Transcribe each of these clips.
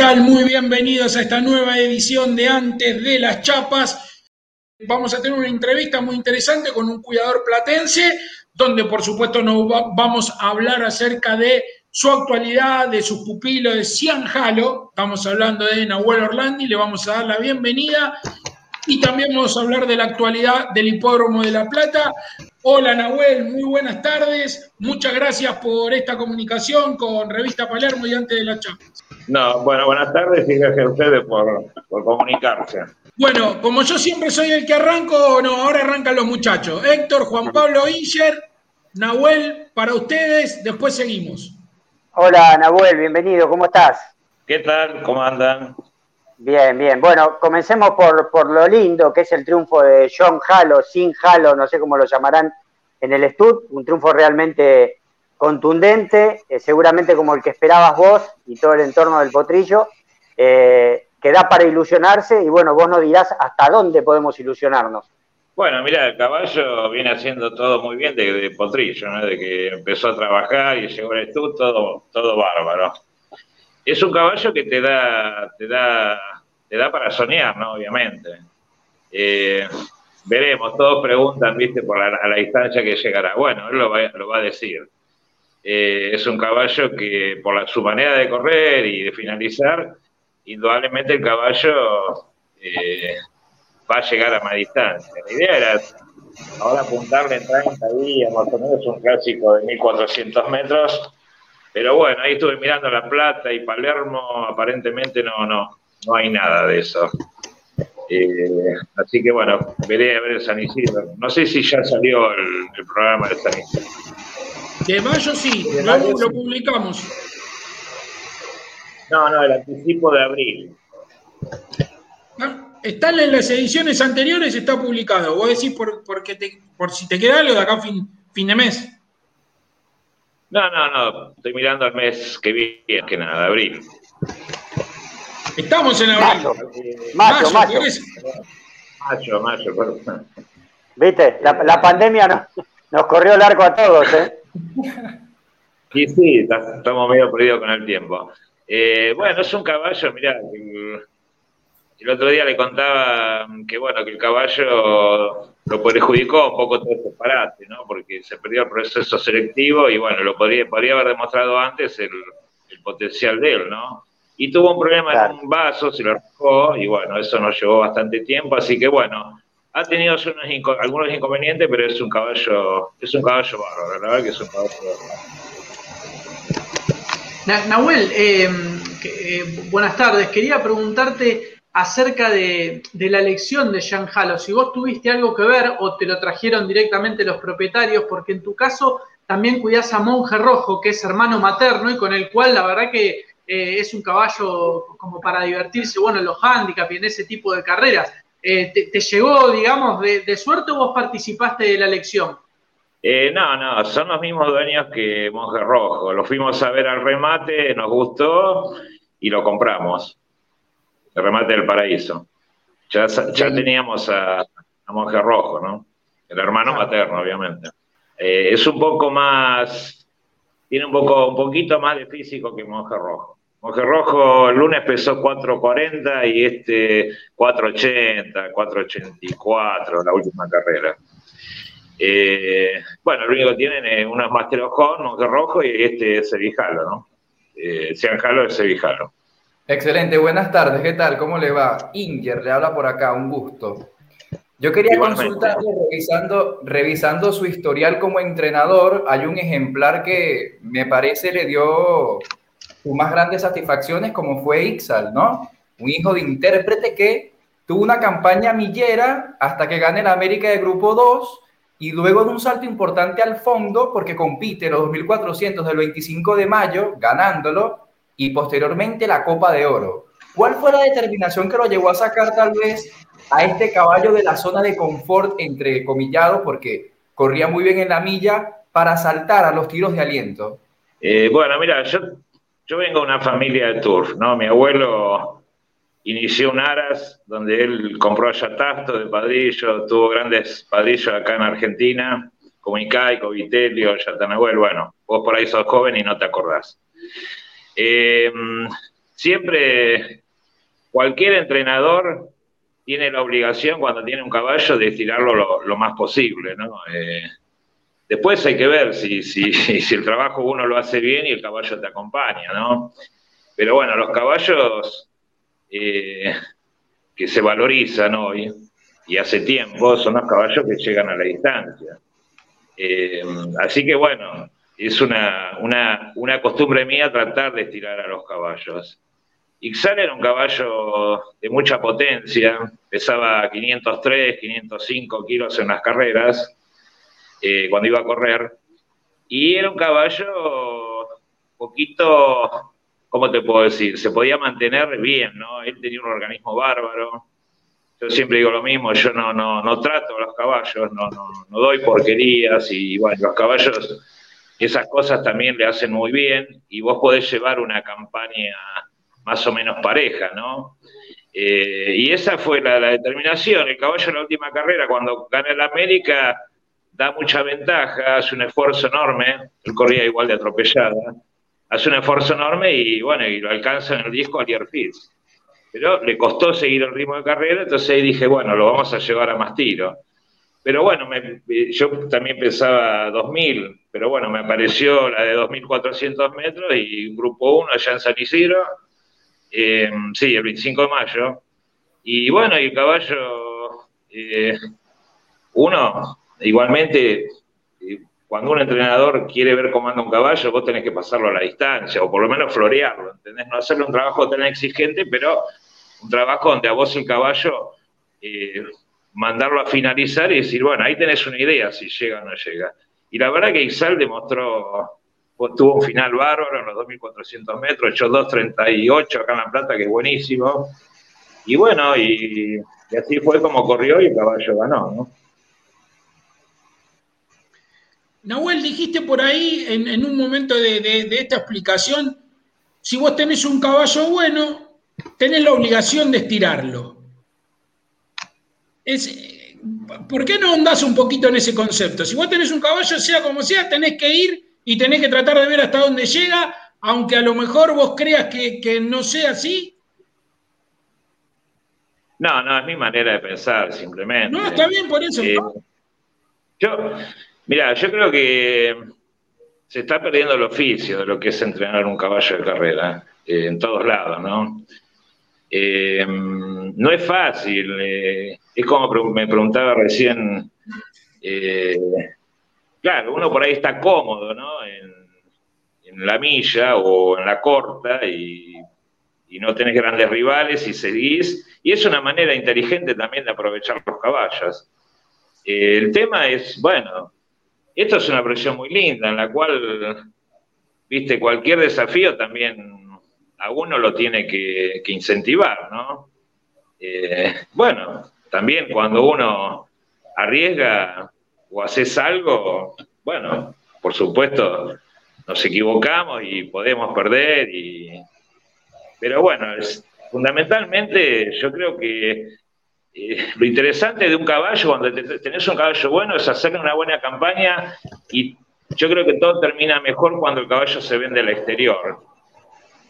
Hola, hola, ¿qué tal? Muy bienvenidos a esta nueva edición de Antes de las Chapas. Vamos a tener una entrevista muy interesante con un cuidador platense, donde por supuesto nos vamos a hablar acerca de su actualidad, de sus pupilos, de Cian Jalo. Estamos hablando de Nahuel Orlandi, le vamos a dar la bienvenida. Y también vamos a hablar de la actualidad del Hipódromo de La Plata. Hola Nahuel, muy buenas tardes. Muchas gracias por esta comunicación con Revista Palermo y antes de la Chapas. No, bueno, buenas tardes y gracias a ustedes por, comunicarse. Bueno, como yo siempre soy el que arranco, no, ahora arrancan los muchachos. Héctor, Juan Pablo Inger, Nahuel, para ustedes, después seguimos. Hola Nahuel, bienvenido, ¿cómo estás? ¿Qué tal? ¿Cómo andan? Bien, bien. Bueno, comencemos por, por lo lindo que es el triunfo de John Halo, sin Halo, no sé cómo lo llamarán en el Stud, un triunfo realmente contundente, eh, seguramente como el que esperabas vos y todo el entorno del potrillo, eh, que da para ilusionarse y bueno, vos nos dirás hasta dónde podemos ilusionarnos. Bueno, mira, el caballo viene haciendo todo muy bien de, potrillo, ¿no? de que empezó a trabajar y llegó al estudio, todo, todo bárbaro. Es un caballo que te da, te da, te da para soñar, ¿no? Obviamente. Eh, veremos, todos preguntan, viste, por la, a la distancia que llegará. Bueno, él lo va a decir. Eh, es un caballo que por su manera de correr y de finalizar, indudablemente el caballo eh, va a llegar a más distancia. La idea era ahora apuntarle en 30 días, más o menos un clásico de 1400 metros, pero bueno, ahí estuve mirando La Plata y Palermo, aparentemente no, no, no hay nada de eso. Eh, así que bueno, veré a ver el San Isidro. No sé si ya salió el, el programa de San Isidro. De mayo sí, luego lo publicamos. No, no, el anticipo de abril. Ah, están en las ediciones anteriores, está publicado. Vos decís por, porque te, por si te queda algo de acá fin, fin de mes. No, no, no. Estoy mirando al mes que viene, que nada, abril. Estamos en abril. Mayo, mayo. Mayo, mayo, perdón. Viste, la, la pandemia no, nos corrió el arco a todos, ¿eh? Sí, sí, estamos medio perdidos con el tiempo. Eh, bueno, es un caballo, mirá, el, otro día le contaba que bueno, que el caballo lo perjudicó un poco todo este parate, ¿no? Porque se perdió el proceso selectivo y bueno, lo podría, podría haber demostrado antes el, potencial de él, ¿no? Y tuvo un problema en un vaso, se lo arrancó y bueno, eso nos llevó bastante tiempo, así que bueno, ha tenido algunos inconvenientes, pero es un caballo, es un caballo bárbaro, la verdad que es un caballo bárbaro. Nahuel, em, eh, buenas tardes. Quería preguntarte acerca de, la elección de Jean Halo, si vos tuviste algo que ver o te lo trajeron directamente los propietarios, porque en tu caso también cuidás a Monje Rojo, que es hermano materno y con el cual la verdad que eh, es un caballo como para divertirse, bueno, en los handicaps y en ese tipo de carreras. Eh, te, llegó, digamos, de, suerte o vos participaste de la elección? Eh, no, no, son los mismos dueños que Monje Rojo. Lo fuimos a ver al remate, nos gustó y lo compramos. El remate del paraíso. Ya, ya teníamos a, Monje Rojo, ¿no? El hermano materno, obviamente. Eh, es un poco más, tiene un, poco, un poquito más de físico que Monje Rojo. Monje Rojo el lunes pesó 4.40 y este 4.80, 4.84, la última carrera. Eh, bueno, lo único que tienen es unos Master of Monje Rojo y este es Sevijalo, ¿no? Eh, Jalo es Sevijalo. Excelente, buenas tardes, ¿qué tal? ¿Cómo le va? Inger, le habla por acá, un gusto. Yo quería consultarle, revisando, revisando su historial como entrenador, hay un ejemplar que me parece le dio sus más grandes satisfacciones como fue Ixal, ¿no? Un hijo de intérprete que tuvo una campaña millera hasta que gane la América de Grupo 2 y luego de un salto importante al fondo porque compite los 2400 del 25 de mayo ganándolo y posteriormente la Copa de Oro. ¿Cuál fue la determinación que lo llevó a sacar tal vez a este caballo de la zona de confort entre comillados porque corría muy bien en la milla para saltar a los tiros de aliento? Eh, bueno, mira, yo yo vengo de una familia de turf, ¿no? Mi abuelo inició un Aras, donde él compró a Yatasto de padrillo, tuvo grandes padrillos acá en Argentina, como Icaico, Vitelio, Yatanahuel, bueno, vos por ahí sos joven y no te acordás. Eh, siempre cualquier entrenador tiene la obligación cuando tiene un caballo de estirarlo lo, más posible, ¿no? Eh, después hay que ver si, si, si, el trabajo uno lo hace bien y el caballo te acompaña, ¿no? Pero bueno, los caballos eh, que se valorizan hoy y hace tiempo son los caballos que llegan a la distancia. Eh, así que bueno, es una, una, costumbre mía tratar de estirar a los caballos. Ixal era un caballo de mucha potencia, pesaba 503, 505 kilos en las carreras, eh, cuando iba a correr, y era un caballo poquito, ¿cómo te puedo decir? Se podía mantener bien, ¿no? Él tenía un organismo bárbaro. Yo siempre digo lo mismo, yo no, no, no trato a los caballos, no, no, no doy porquerías y bueno, los caballos esas cosas también le hacen muy bien y vos podés llevar una campaña más o menos pareja, ¿no? Eh, y esa fue la, determinación. El caballo en la última carrera, cuando gana el América, da mucha ventaja, hace un esfuerzo enorme, él corría igual de atropellada, hace un esfuerzo enorme y bueno, y lo alcanza en el disco a Fitz. Pero le costó seguir el ritmo de carrera, entonces ahí dije, bueno, lo vamos a llevar a más tiro. Pero bueno, yo también pensaba 2000, pero bueno, me apareció la de 2400 metros y un grupo 1 allá en San Isidro, eh, sí, el 25 de mayo. Y bueno, y el caballo, eh, uno, igualmente, eh, cuando un entrenador quiere ver cómo anda un caballo, vos tenés que pasarlo a la distancia, o por lo menos florearlo, ¿entendés? No hacerle un trabajo tan exigente, pero un trabajo donde a vos el caballo mandarlo a finalizar y decir, bueno, ahí tenés una idea si llega o no llega. Y la verdad que Isal demostró, pues, tuvo un final bárbaro en los 2.400 metros, echó 2.38 acá en La Plata, que es buenísimo. Y bueno, y, así fue como corrió y el caballo ganó, ¿no? Nahuel, dijiste por ahí en, un momento de, de esta explicación, si vos tenés un caballo bueno, tenés la obligación de estirarlo es, ¿por qué no andás un poquito en ese concepto? Si vos tenés un caballo, sea como sea, tenés que ir y tenés que tratar de ver hasta dónde llega, aunque a lo mejor vos creas que, no sea así. No, no, es mi manera de pensar, simplemente. No, está bien por eso. Eh, yo, mira, yo creo que se está perdiendo el oficio de lo que es entrenar un caballo de carrera, eh, en todos lados, ¿no? Eh, no es fácil, eh, es como me preguntaba recién, claro, uno por ahí está cómodo, ¿no? En, la milla o en la corta y, no tenés grandes rivales y seguís, y es una manera inteligente también de aprovechar los caballos. el tema es, bueno, esto es una presión muy linda en la cual, viste, cualquier desafío también a uno lo tiene que, incentivar, ¿no? Eh, bueno, también cuando uno arriesga o haces algo, bueno, por supuesto, nos equivocamos y podemos perder, y... pero bueno, fundamentalmente yo creo que eh, lo interesante de un caballo, cuando tenés un caballo bueno, es hacerle una buena campaña y yo creo que todo termina mejor cuando el caballo se vende al exterior.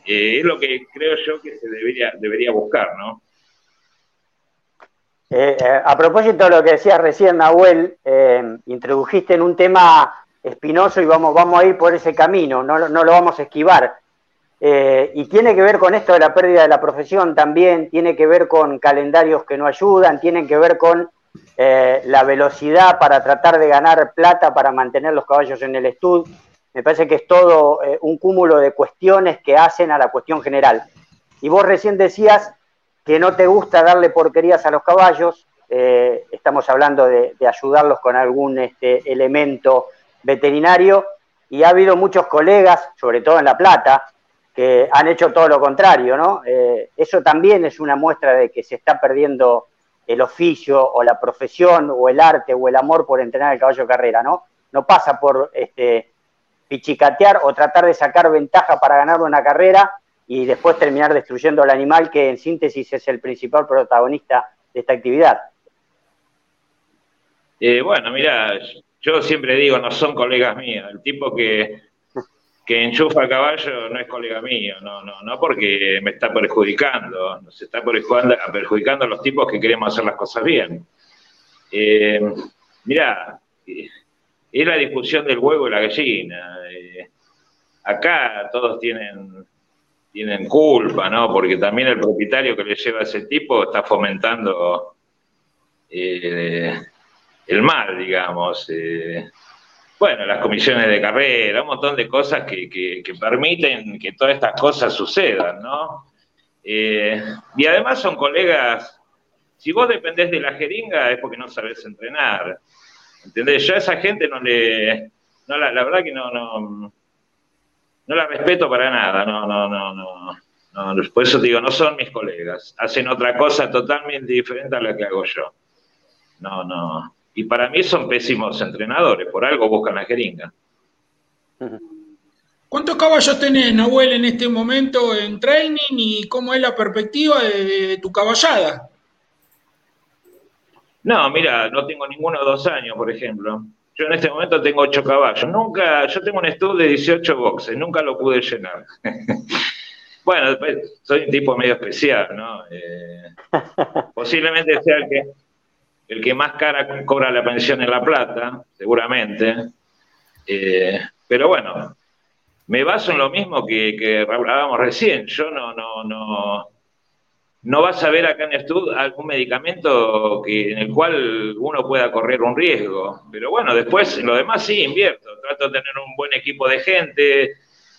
Eh, es lo que creo yo que se debería, debería buscar, ¿no? Eh, a propósito de lo que decía recién Nahuel, introdujiste en un tema espinoso y vamos, vamos a ir por ese camino, no, no lo vamos a esquivar. Y tiene que ver con esto de la pérdida de la profesión también, tiene que ver con calendarios que no ayudan, tienen que ver con la velocidad para tratar de ganar plata para mantener los caballos en el estudio me parece que es todo eh, un cúmulo de cuestiones que hacen a la cuestión general. Y vos recién decías que no te gusta darle porquerías a los caballos, eh, estamos hablando de, ayudarlos con algún este, elemento veterinario, y ha habido muchos colegas, sobre todo en La Plata, que han hecho todo lo contrario, ¿no? Eh, eso también es una muestra de que se está perdiendo el oficio o la profesión o el arte o el amor por entrenar el caballo de carrera, ¿no? No pasa por este, pichicatear o tratar de sacar ventaja para ganar una carrera y después terminar destruyendo al animal que en síntesis es el principal protagonista de esta actividad. Eh, bueno, mira, yo siempre digo, no son colegas míos, el tipo que, que enchufa a caballo no es colega mío, no, no, no porque me está perjudicando, nos está perjudicando, perjudicando a los tipos que queremos hacer las cosas bien. Eh, mirá, es la discusión del huevo y la gallina. Eh, acá todos tienen, tienen culpa, ¿no? Porque también el propietario que le lleva a ese tipo está fomentando eh, el mal, digamos bueno, las comisiones de carrera, un montón de cosas que, permiten que todas estas cosas sucedan, ¿no? Eh, y además son colegas, si vos dependés de la jeringa es porque no sabés entrenar, ¿entendés? Yo a esa gente no le, no la, la verdad que no, no, no la respeto para nada, no, no, no, no. No, por eso digo, no son mis colegas, hacen otra cosa totalmente diferente a la que hago yo. No, no, y para mí son pésimos entrenadores, por algo buscan la jeringa. ¿Cuántos caballos tenés, Nahuel, en este momento en training y cómo es la perspectiva de, tu caballada? No, mira, no tengo ninguno de dos años, por ejemplo. Yo en este momento tengo ocho caballos. Nunca, yo tengo un estudio de 18 boxes, nunca lo pude llenar. bueno, soy un tipo medio especial, ¿no? Eh, posiblemente sea el que, el que más cara cobra la pensión en La Plata, seguramente. Eh, pero bueno, me baso en lo mismo que, hablábamos recién. Yo no, no, no, no vas a ver acá en estudio algún medicamento en el cual uno pueda correr un riesgo. Pero bueno, después lo demás sí invierto. Trato de tener un buen equipo de gente,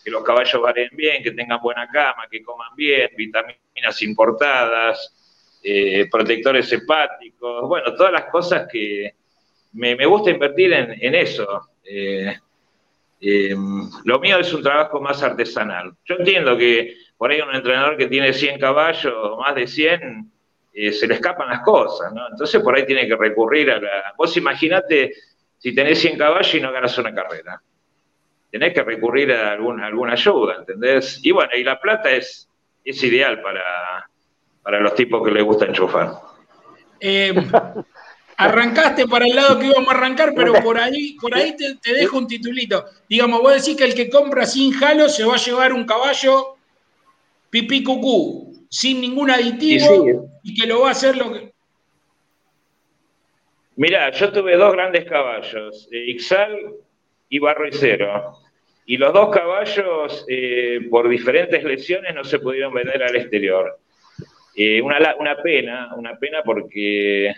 que los caballos varen bien, que tengan buena cama, que coman bien, vitaminas importadas. Eh, protectores hepáticos, bueno, todas las cosas que me, gusta invertir en, eso. Eh, eh, lo mío es un trabajo más artesanal. Yo entiendo que por ahí un entrenador que tiene 100 caballos, más de 100, se le escapan las cosas, ¿no? Entonces por ahí tiene que recurrir a la... Vos imaginate si tenés 100 caballos y no ganas una carrera. Tenés que recurrir a alguna, alguna ayuda, ¿entendés? Y bueno, y la plata es, es ideal para, para los tipos que les gusta enchufar. Eh, arrancaste para el lado que íbamos a arrancar, pero por ahí, por ahí te, dejo un titulito. Digamos, vos decís que el que compra sin jalo se va a llevar un caballo pipí cucú, sin ningún aditivo, y, que lo va a hacer lo que. Mirá, yo tuve dos grandes caballos, eh, Ixal y Barro y Cero. Y los dos caballos, eh, por diferentes lesiones, no se pudieron vender al exterior. Eh, una, una, pena, una pena porque eh,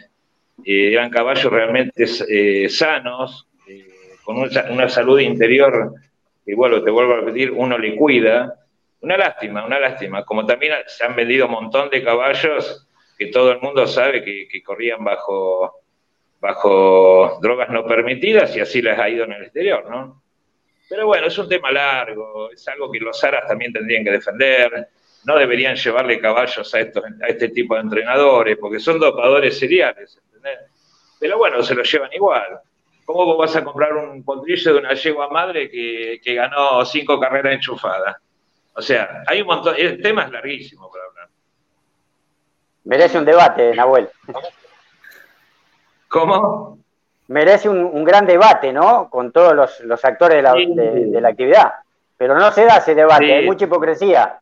eran caballos realmente eh, sanos, con una salud interior que, bueno, te vuelvo a repetir, uno le cuida. Una lástima, una lástima. Como también se han vendido un montón de caballos que todo el mundo sabe que, que corrían bajo, bajo drogas no permitidas y así les ha ido en el exterior, ¿no? Pero bueno, es un tema largo, es algo que los aras también tendrían que defender no deberían llevarle caballos a, estos, a este tipo de entrenadores, porque son dopadores seriales, ¿entendés? Pero bueno, se lo llevan igual. ¿Cómo vos vas a comprar un potrillo de una yegua madre que, ganó cinco carreras enchufadas? O sea, hay un montón, el tema es larguísimo para hablar. Merece un debate, Nahuel. ¿Cómo? Merece un, gran debate, ¿no? Con todos los, actores de la, actividad. Pero no se da ese debate, hay mucha hipocresía.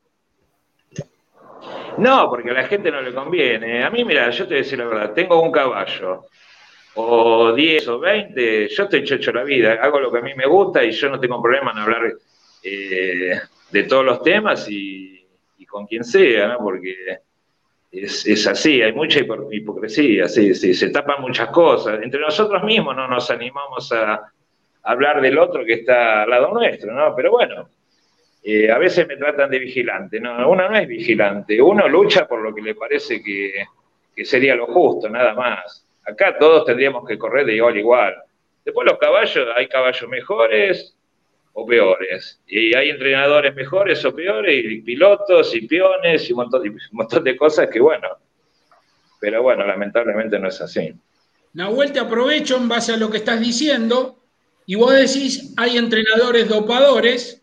No, porque a la gente no le conviene. A mí, mira, yo te voy a decir la verdad, tengo un caballo, o 10 o 20, yo estoy hecho la vida, hago lo que a mí me gusta y yo no tengo problema en hablar eh, de todos los temas y, con quien sea, ¿no? Porque es, así, hay mucha hipocresía, sí, sí, se tapan muchas cosas. Entre nosotros mismos no nos animamos a hablar del otro que está al lado nuestro, ¿no? Pero bueno, eh, a veces me tratan de vigilante. No, uno no es vigilante, uno lucha por lo que le parece que, sería lo justo, nada más. Acá todos tendríamos que correr de igual a igual. Después los caballos, hay caballos mejores o peores. Y hay entrenadores mejores o peores, y pilotos y peones y un montón, un montón de cosas que, bueno, pero bueno, lamentablemente no es así. Nahuel, te aprovecho en base a lo que estás diciendo, y vos decís, hay entrenadores dopadores,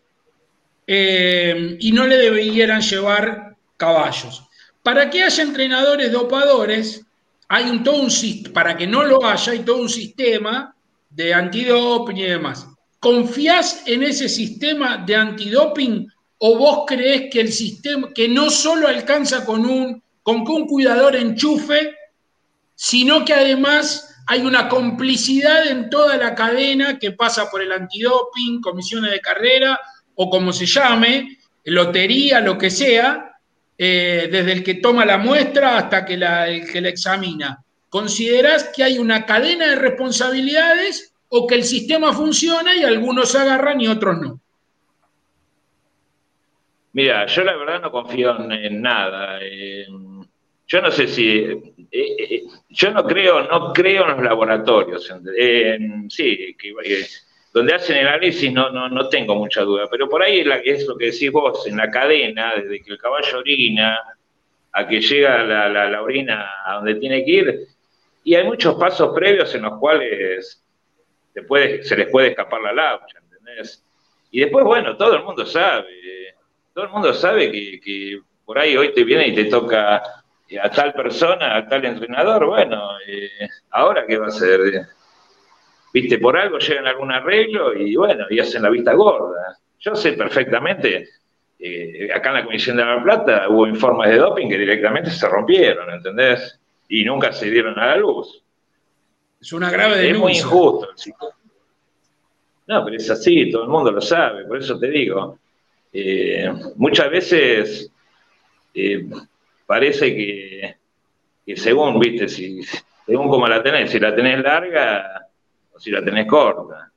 eh, y no le debieran llevar caballos. Para que haya entrenadores dopadores, hay un todo un para que no lo haya, hay todo un sistema de antidoping y demás. ¿confías en ese sistema de antidoping o vos crees que el sistema, que no solo alcanza con un, con que un cuidador enchufe, sino que además hay una complicidad en toda la cadena que pasa por el antidoping, comisiones de carrera o como se llame, lotería, lo que sea, eh, desde el que toma la muestra hasta que el que la examina. ¿Considerás que hay una cadena de responsabilidades o que el sistema funciona y algunos agarran y otros no? Mira, yo la verdad no confío en, nada. yo no sé si, eh, eh, yo no creo, no creo en los laboratorios. sí, que, donde hacen el análisis no, no, no tengo mucha duda, pero por ahí es lo que decís vos, en la cadena, desde que el caballo orina a que llega la, la, orina a donde tiene que ir, y hay muchos pasos previos en los cuales se, se les puede escapar la laucha, ¿entendés? Y después, bueno, todo el mundo sabe, todo el mundo sabe que, que por ahí hoy te viene y te toca a tal persona, a tal entrenador, bueno, eh, ahora qué va a ser viste, por algo llegan a algún arreglo y bueno, y hacen la vista gorda. Yo sé perfectamente, eh, acá en la Comisión de la Plata hubo informes de doping que directamente se rompieron, ¿entendés? Y nunca se dieron a la luz. Es una grave denuncia. Es muy injusto. No, pero es así, todo el mundo lo sabe, por eso te digo. Eh, muchas veces eh, parece que, que, según, viste, si, según como la tenés, si la tenés larga, si la tenés corta.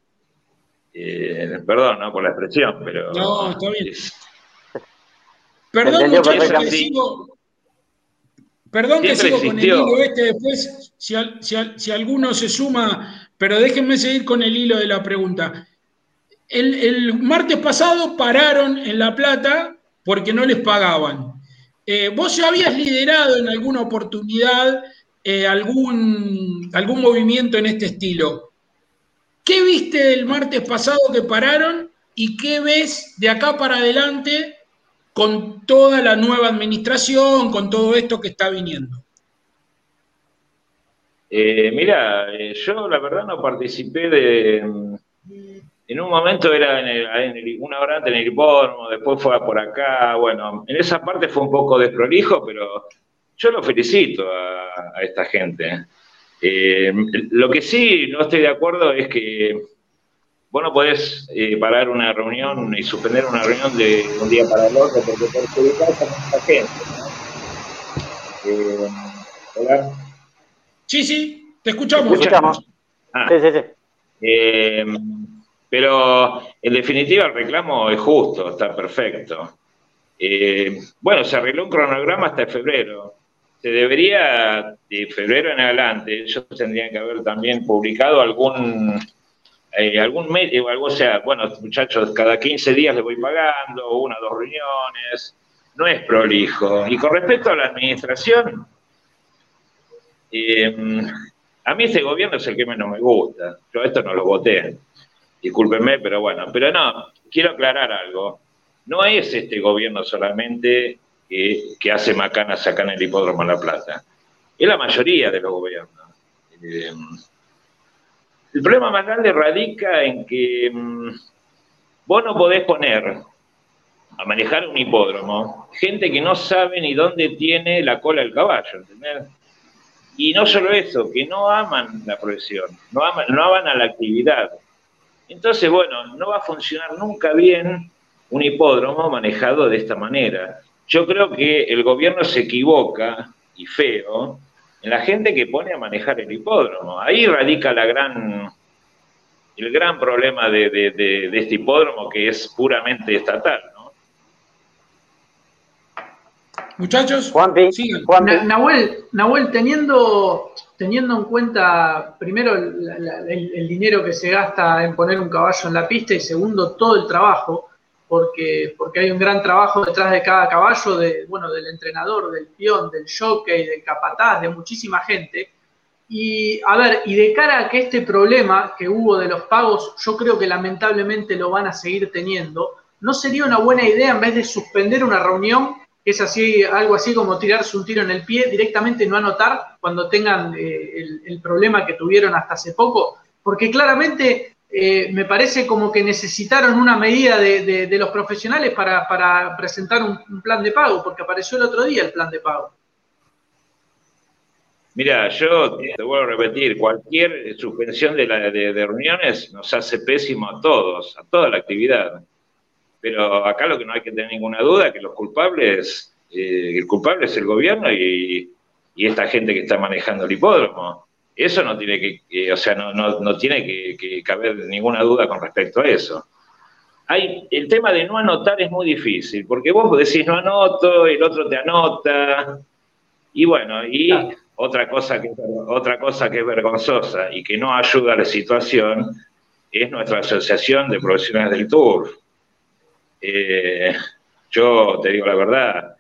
Eh, perdón, ¿no? Por la expresión, pero. No, está bien. Perdón, muchachos, que sigo. Perdón que sigo con el hilo este después, si, si, alguno se suma, pero déjenme seguir con el hilo de la pregunta. El, martes pasado pararon en La Plata porque no les pagaban. Eh, ¿Vos ya habías liderado en alguna oportunidad eh, algún, algún movimiento en este estilo? ¿Qué viste el martes pasado que pararon y qué ves de acá para adelante con toda la nueva administración, con todo esto que está viniendo? Eh, mira, eh, yo la verdad no participé de... En un momento era en, una hora antes en el hipódromo, después fue por acá. Bueno, en esa parte fue un poco desprolijo, pero yo lo felicito a esta gente. Eh, lo que sí no estoy de acuerdo es que vos no podés eh, parar una reunión y suspender una reunión de un día para el otro porque perjudicás a mucha gente. Eh, ¿Hola? Sí, sí, te escuchamos. Ah. sí, sí, sí. pero en definitiva el reclamo es justo, está perfecto. bueno, se arregló un cronograma hasta febrero se debería, de febrero en adelante, ellos tendrían que haber también publicado algún, eh, algún medio, algo, o sea, bueno, muchachos, cada 15 días les voy pagando, una dos reuniones, no es prolijo. Y con respecto a la administración, em, a mí este gobierno es el que menos me gusta. Yo esto no lo voté, discúlpenme, pero bueno, pero no, quiero aclarar algo. No es este gobierno solamente que, hace macanas acá en el hipódromo La Plata. Es la mayoría de los gobiernos. Eh, el problema más grande radica en que mm, vos no podés poner a manejar un hipódromo gente que no sabe ni dónde tiene la cola el caballo, ¿entendés? Y no solo eso, que no aman la profesión, no aman, no aman a la actividad. Entonces, bueno, no va a funcionar nunca bien un hipódromo manejado de esta manera. Yo creo que el gobierno se equivoca, y feo, en la gente que pone a manejar el hipódromo. Ahí radica la gran, el gran problema de, este hipódromo que es puramente estatal. ¿no? Muchachos, Juanpi, Nahuel, teniendo, teniendo en cuenta, primero, el dinero que se gasta en poner un caballo en la pista y segundo, todo el trabajo, porque, porque hay un gran trabajo detrás de cada caballo, de, bueno, del entrenador, del peón, del jockey, del capataz, de muchísima gente. Y a ver, y de cara a que este problema que hubo de los pagos, yo creo que lamentablemente lo van a seguir teniendo, ¿no sería una buena idea en vez de suspender una reunión, que es así, algo así como tirarse un tiro en el pie, directamente no anotar cuando tengan eh, el, el problema que tuvieron hasta hace poco? Porque claramente eh, me parece como que necesitaron una medida de, los profesionales para, presentar un, plan de pago, porque apareció el otro día el plan de pago. Mira, yo te vuelvo a repetir, cualquier suspensión de, de, reuniones nos hace pésimo a todos, a toda la actividad. Pero acá lo que no hay que tener ninguna duda es que los culpables, eh, el culpable es el gobierno y esta gente que está manejando el hipódromo. Eso no tiene que, o sea, no, no, tiene que, caber ninguna duda con respecto a eso. Hay, el tema de no anotar es muy difícil, porque vos decís no anoto, el otro te anota, y bueno, y otra, cosa que, otra cosa que es vergonzosa y que no ayuda a la situación es nuestra asociación de profesionales del tour. Eh, yo te digo la verdad,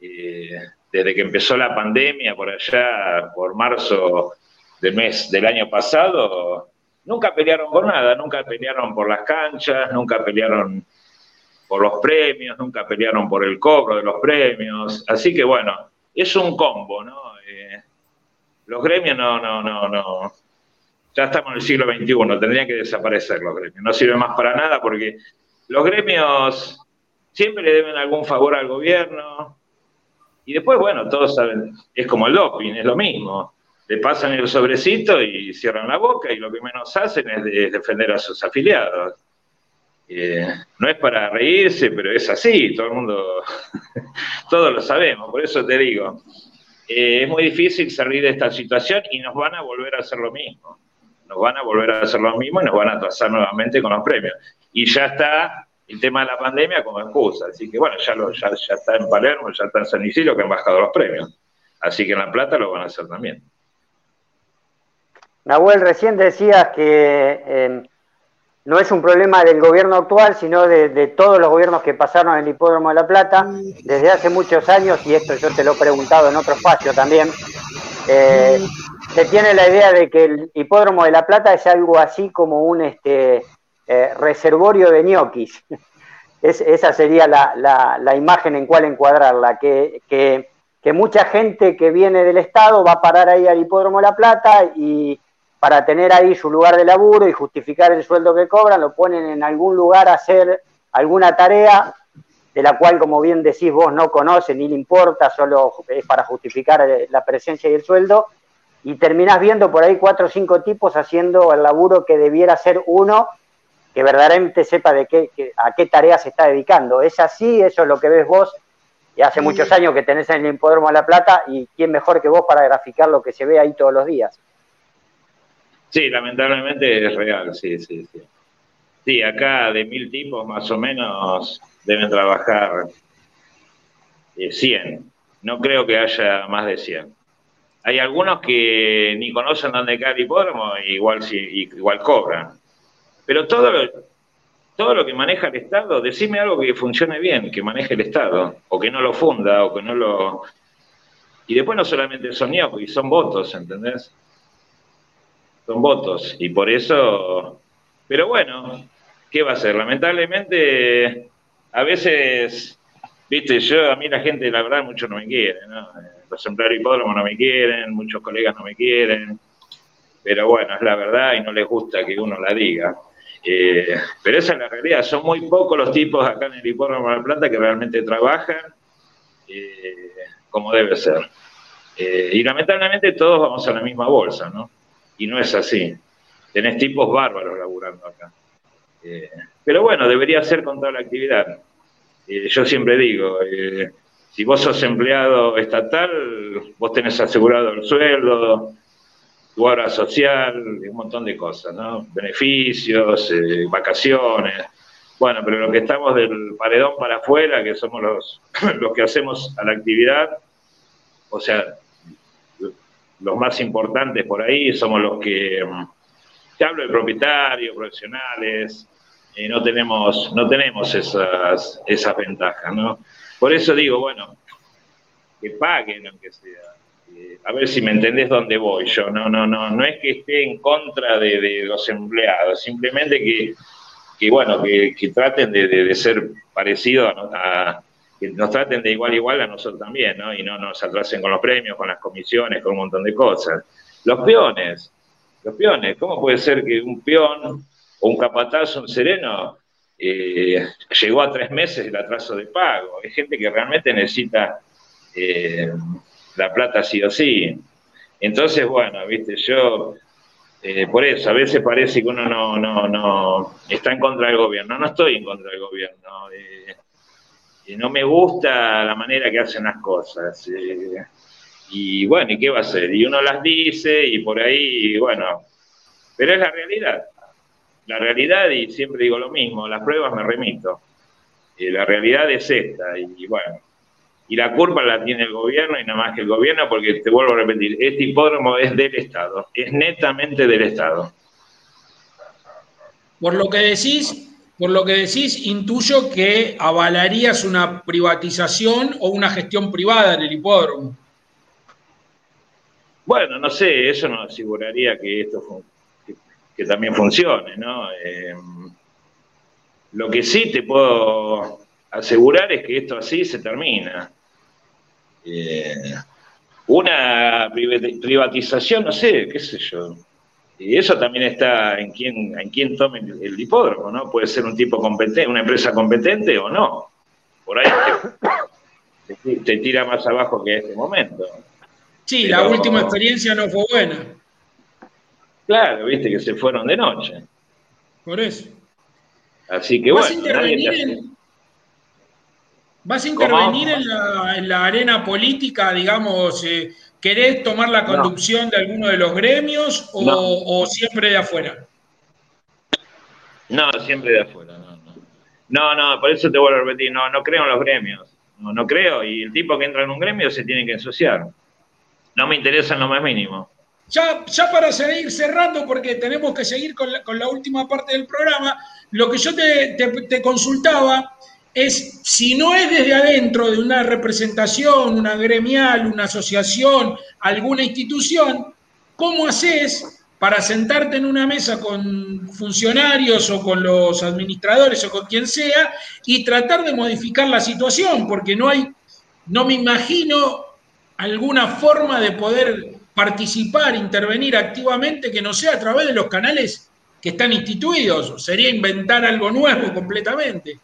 eh, desde que empezó la pandemia por allá, por marzo del mes del año pasado, nunca pelearon por nada, nunca pelearon por las canchas, nunca pelearon por los premios, nunca pelearon por el cobro de los premios. Así que bueno, es un combo, ¿no? Eh, los gremios no, no, no, no. Ya estamos en el siglo XXI, tendrían que desaparecer los gremios. No sirve más para nada porque los gremios siempre le deben algún favor al gobierno. Y después, bueno, todos saben, es como el doping, es lo mismo le pasan el sobrecito y cierran la boca y lo que menos hacen es, defender a sus afiliados. Eh, no es para reírse, pero es así, todo el mundo, todos lo sabemos, por eso te digo, eh, es muy difícil salir de esta situación y nos van a volver a hacer lo mismo, nos van a volver a hacer lo mismo y nos van a atrasar nuevamente con los premios. Y ya está el tema de la pandemia como excusa, así que bueno, ya, lo, ya, ya está en Palermo, ya está en San Isidro que han bajado los premios, así que en La Plata lo van a hacer también. Nahuel, recién decías que em, no es un problema del gobierno actual, sino de, todos los gobiernos que pasaron en el Hipódromo de La Plata desde hace muchos años, y esto yo te lo he preguntado en otro espacio también. Eh, se tiene la idea de que el Hipódromo de La Plata es algo así como un este, eh, reservorio de ñoquis. esa sería la, imagen en cual encuadrarla, que, que mucha gente que viene del Estado va a parar ahí al Hipódromo de La Plata y para tener ahí su lugar de laburo y justificar el sueldo que cobran, lo ponen en algún lugar a hacer alguna tarea de la cual, como bien decís, vos no conoces ni le importa, solo es para justificar eh, la presencia y el sueldo, y terminás viendo por ahí cuatro o cinco tipos haciendo el laburo que debiera ser uno que verdaderamente sepa de qué, a qué tarea se está dedicando. Es así, eso es lo que ves vos, y hace muchos años que tenés en el Hipódromo de La Plata, y quién mejor que vos para graficar lo que se ve ahí todos los días. Sí, lamentablemente es real, sí, sí, sí. Sí, acá de mil tipos más o menos deben trabajar 100. Eh, no creo que haya más de 100. Hay algunos que ni conocen dónde cae el hipódromo, igual, igual cobran. Pero todo lo, todo lo que maneja el Estado, decime algo que funcione bien, que maneje el Estado, o que no lo funda, o que no lo... Y después no solamente son y son votos, ¿entendés? Son votos. Y por eso, pero bueno, ¿qué va a ser? Lamentablemente, a veces, viste, yo, a mí la gente, la verdad, mucho no me quiere, ¿no? Los empleados hipódromos no me quieren, muchos colegas no me quieren, pero bueno, es la verdad y no les gusta que uno la diga. Eh, pero esa es la realidad, son muy pocos los tipos acá en el hipódromo de la planta que realmente trabajan eh, como debe ser. Eh, y lamentablemente todos vamos a la misma bolsa, ¿no? Y no es así. Tenés tipos bárbaros laburando acá. Eh, pero bueno, debería ser con toda la actividad. Eh, yo siempre digo, eh, si vos sos empleado estatal, vos tenés asegurado el sueldo, tu hora social, un montón de cosas, ¿no? Beneficios, vacaciones. Bueno, pero lo que estamos del paredón para afuera, que somos los, los que hacemos a la actividad, o sea, los más importantes por ahí somos los que, mm, te hablo de propietarios, profesionales, no tenemos, no tenemos esas, esas ventajas, ¿no? Por eso digo, bueno, que paguen aunque sea. Eh, a ver si me entendés dónde voy yo. No, no, no, no es que esté en contra de, los empleados, simplemente que, que bueno, que, traten de, ser parecidos a, que nos traten de igual a igual a nosotros también, ¿no? Y no nos atrasen con los premios, con las comisiones, con un montón de cosas. Los peones, los peones, ¿cómo puede ser que un peón un capataz, un sereno, eh, llegó a tres meses el atraso de pago. Hay gente que realmente necesita eh, la plata sí o sí. Entonces, bueno, viste, yo, eh, por eso, a veces parece que uno no, no, no está en contra del gobierno. No estoy en contra del gobierno. y no me gusta la manera que hacen las cosas. y bueno, ¿y qué va a hacer? Y uno las dice y por ahí, bueno, pero es la realidad la realidad, y siempre digo lo mismo, las pruebas me remito. Eh, la realidad es esta, y, bueno, y la culpa la tiene el gobierno y nada más que el gobierno, porque te vuelvo a repetir, este hipódromo es del Estado, es netamente del Estado. Por lo que decís, por lo que decís, intuyo que avalarías una privatización o una gestión privada del hipódromo. Bueno, no sé, eso no aseguraría que esto que también funcione, ¿no? Eh, lo que sí te puedo asegurar es que esto así se termina. Eh, una privatización, no sé, qué sé yo. Y eso también está en quién, en quién tome el, hipódromo, ¿no? Puede ser un tipo competente, una empresa competente o no. Por ahí te, tira más abajo que este momento. Sí, la última experiencia no fue buena. Claro, viste que se fueron de noche. Por eso. Así que ¿Vas bueno. A intervenir en, ¿Vas a intervenir en la, arena política, digamos? Eh, ¿Querés tomar la conducción de alguno de los gremios o, siempre de afuera? No, siempre de afuera. No, no. por eso te vuelvo a repetir, no, no creo en los gremios. No, no creo. Y el tipo que entra en un gremio se tiene que ensuciar. No me interesa en lo más mínimo. Ya, ya para seguir cerrando, porque tenemos que seguir con la, última parte del programa, lo que yo te, te, consultaba es si no es desde adentro de una representación, una gremial, una asociación, alguna institución, ¿cómo haces para sentarte en una mesa con funcionarios o con los administradores o con quien sea y tratar de modificar la situación? Porque no hay, no me imagino alguna forma de poder participar, intervenir activamente que no sea a través de los canales que están instituidos. Sería inventar algo nuevo completamente.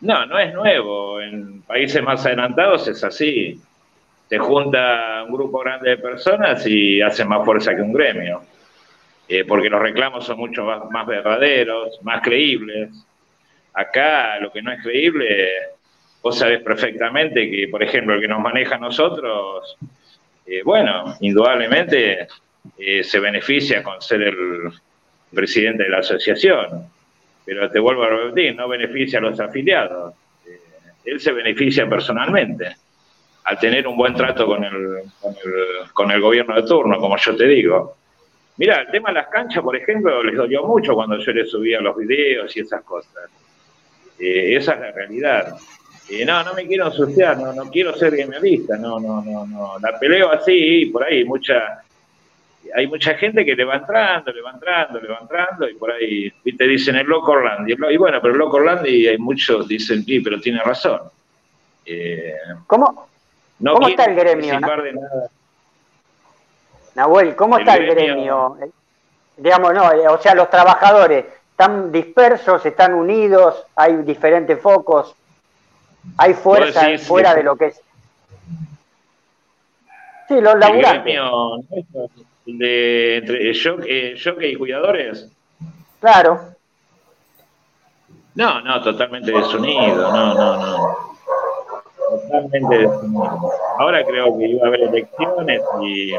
No, no es nuevo. En países más adelantados es así. Se junta un grupo grande de personas y hace más fuerza que un gremio. Eh, porque los reclamos son mucho más, más verdaderos, más creíbles. Acá lo que no es creíble, vos sabés perfectamente que, por ejemplo, el que nos maneja a nosotros eh, bueno, indudablemente eh, se beneficia con ser el presidente de la asociación, pero te vuelvo a repetir, no beneficia a los afiliados. Eh, él se beneficia personalmente al tener un buen trato con el, con el, gobierno de turno, como yo te digo. Mira, el tema de las canchas, por ejemplo, les dolió mucho cuando yo les subía los videos y esas cosas. esa es la realidad no, no me quiero ensuciar, no, no quiero ser gremialista, no, no, no, no. La peleo así, por ahí mucha, hay mucha gente que le va entrando, le va entrando, le va entrando, y por ahí te dicen el loco Orlando. Y bueno, pero el loco Orlando, y hay muchos dicen, sí, pero tiene razón. Eh, ¿Cómo, ¿Cómo está el gremio? Nahuel, ¿cómo está el gremio? Digamos, no, o sea, los trabajadores están dispersos, están unidos, hay diferentes focos. Hay fuerza fuera de lo que es. Sí, los laburantes. El de entre eh, y cuidadores. Claro. No, no, totalmente desunido, no, no, no. Totalmente desunido. Ahora creo que iba a haber elecciones y, y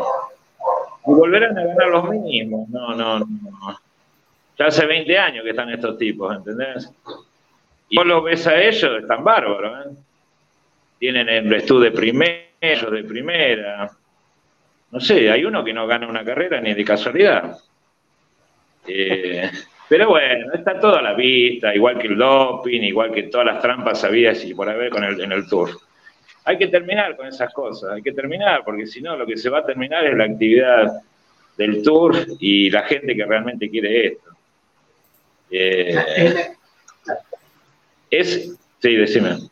volverán a ganar los mismos. No, no, no. Ya hace 20 años que están estos tipos, ¿entendés? Y vos lo ves a ellos, están bárbaros. ¿eh? Tienen el estudio de primero, de primera. No sé, hay uno que no gana una carrera ni de casualidad. Eh, pero bueno, está todo a la vista, igual que el doping, igual que todas las trampas habidas y por haber con el, en el tour. Hay que terminar con esas cosas, hay que terminar, porque si no, lo que se va a terminar es la actividad del tour y la gente que realmente quiere esto. Eh, es, sí, decime.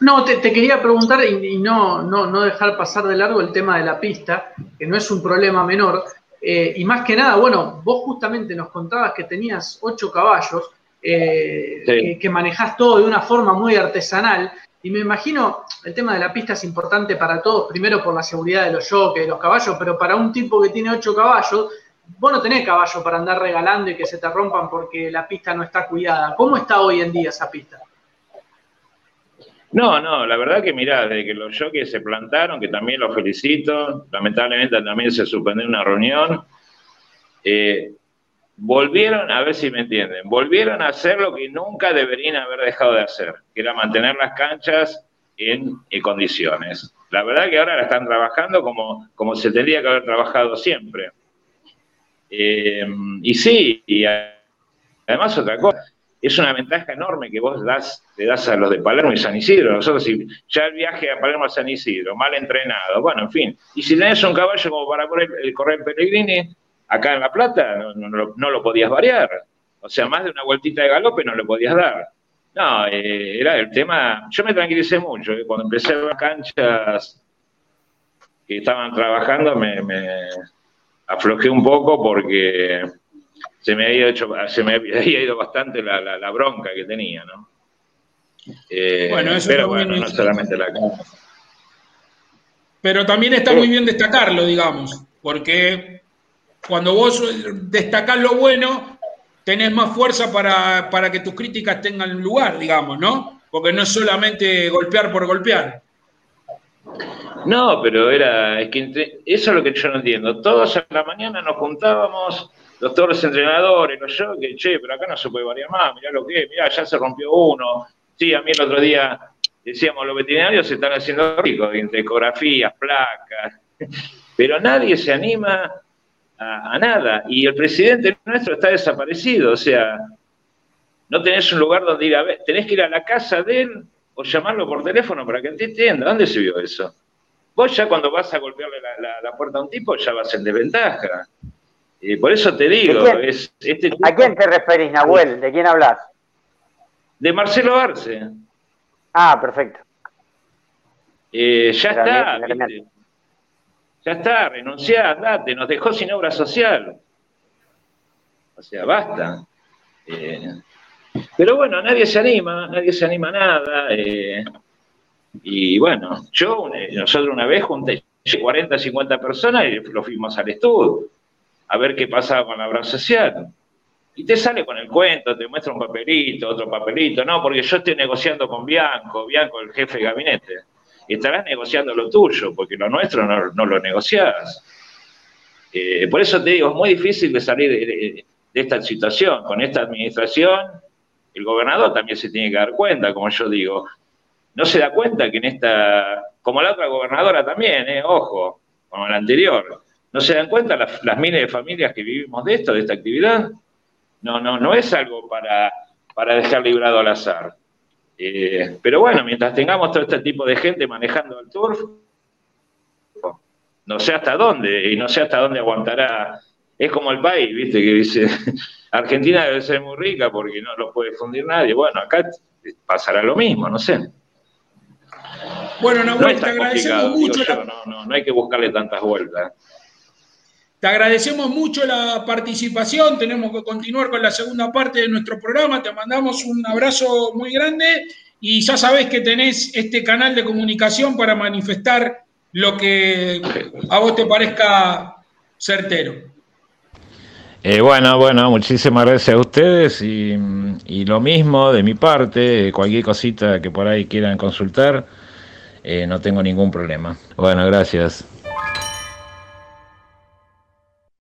No, te, quería preguntar y, no, no, no, dejar pasar de largo el tema de la pista, que no es un problema menor. Eh, y más que nada, bueno, vos justamente nos contabas que tenías ocho caballos, eh, que, que, manejás todo de una forma muy artesanal. Y me imagino, el tema de la pista es importante para todos, primero por la seguridad de los jockeys, de los caballos, pero para un tipo que tiene ocho caballos, vos no tenés caballo para andar regalando y que se te rompan porque la pista no está cuidada. ¿Cómo está hoy en día esa pista? No, no, la verdad que mirá, desde que los jockeys se plantaron, que también los felicito, lamentablemente también se suspendió una reunión, eh, volvieron, a ver si me entienden, volvieron a hacer lo que nunca deberían haber dejado de hacer, que era mantener las canchas en, condiciones. La verdad que ahora la están trabajando como, como se tendría que haber trabajado siempre. Eh, y sí, y además otra cosa, es una ventaja enorme que vos das, le das a los de Palermo y San Isidro. Nosotros, si ya el viaje a Palermo a San Isidro, mal entrenado, bueno, en fin. Y si tenés un caballo como para poner el correr Pellegrini, acá en La Plata, no, lo podías variar. O sea, más de una vueltita de galope no lo podías dar. No, eh, era el tema. Yo me tranquilicé mucho. Eh, cuando empecé a ver canchas que estaban trabajando, me, me aflojé un poco porque se me había, hecho, se me había ido bastante la, la, bronca que tenía, ¿no? Eh, bueno, eso pero bueno, no solamente la Pero también está muy bien destacarlo, digamos, porque cuando vos destacás lo bueno, tenés más fuerza para, para que tus críticas tengan lugar, digamos, ¿no? Porque no es solamente golpear por golpear. No, pero era, es que eso es lo que yo no entiendo. Todos a la mañana nos juntábamos los todos los entrenadores, los yo, que che, pero acá no se puede variar más, mirá lo que es, mirá, ya se rompió uno. Sí, a mí el otro día decíamos, los veterinarios se están haciendo ricos, entre ecografías, placas, pero nadie se anima a, nada. Y el presidente nuestro está desaparecido, o sea, no tenés un lugar donde ir a ver, tenés que ir a la casa de él o llamarlo por teléfono para que te entienda. ¿Dónde se vio eso? Vos ya cuando vas a golpearle la puerta a un tipo ya vas en desventaja por eso te digo, es, este ¿a quién te referís, Nahuel? ¿De quién hablas? De Marcelo Arce. Ah, perfecto. Eh, ya está, ya está, renunciá, andate, nos dejó sin obra social. O sea, basta. Eh, pero bueno, nadie se anima, nadie se anima a nada. Eh, y bueno, yo, nosotros una vez junté 40, 50 personas y lo fuimos al estudio a ver qué pasa con la obra social. Y te sale con el cuento, te muestra un papelito, otro papelito, no, porque yo estoy negociando con Bianco, Bianco el jefe de gabinete. Estarás negociando lo tuyo, porque lo nuestro no, lo negociás. Eh, por eso te digo, es muy difícil de salir de, esta situación. Con esta administración, el gobernador también se tiene que dar cuenta, como yo digo. No se da cuenta que en esta, como la otra gobernadora también, eh, ojo, como la anterior, ¿No se dan cuenta las, miles de familias que vivimos de esto, de esta actividad? No, no, no es algo para, para dejar librado al azar. Eh, pero bueno, mientras tengamos todo este tipo de gente manejando el turf, no sé hasta dónde, y no sé hasta dónde aguantará. Es como el país, ¿viste? Que dice, Argentina debe ser muy rica porque no lo puede fundir nadie. Bueno, acá pasará lo mismo, no sé. Bueno, no, te agradecemos mucho. no, no, no hay que buscarle tantas vueltas. Te agradecemos mucho la participación, tenemos que continuar con la segunda parte de nuestro programa, te mandamos un abrazo muy grande y ya sabés que tenés este canal de comunicación para manifestar lo que a vos te parezca certero. Eh, bueno, bueno, muchísimas gracias a ustedes y, lo mismo de mi parte, cualquier cosita que por ahí quieran consultar, eh, no tengo ningún problema. Bueno, gracias.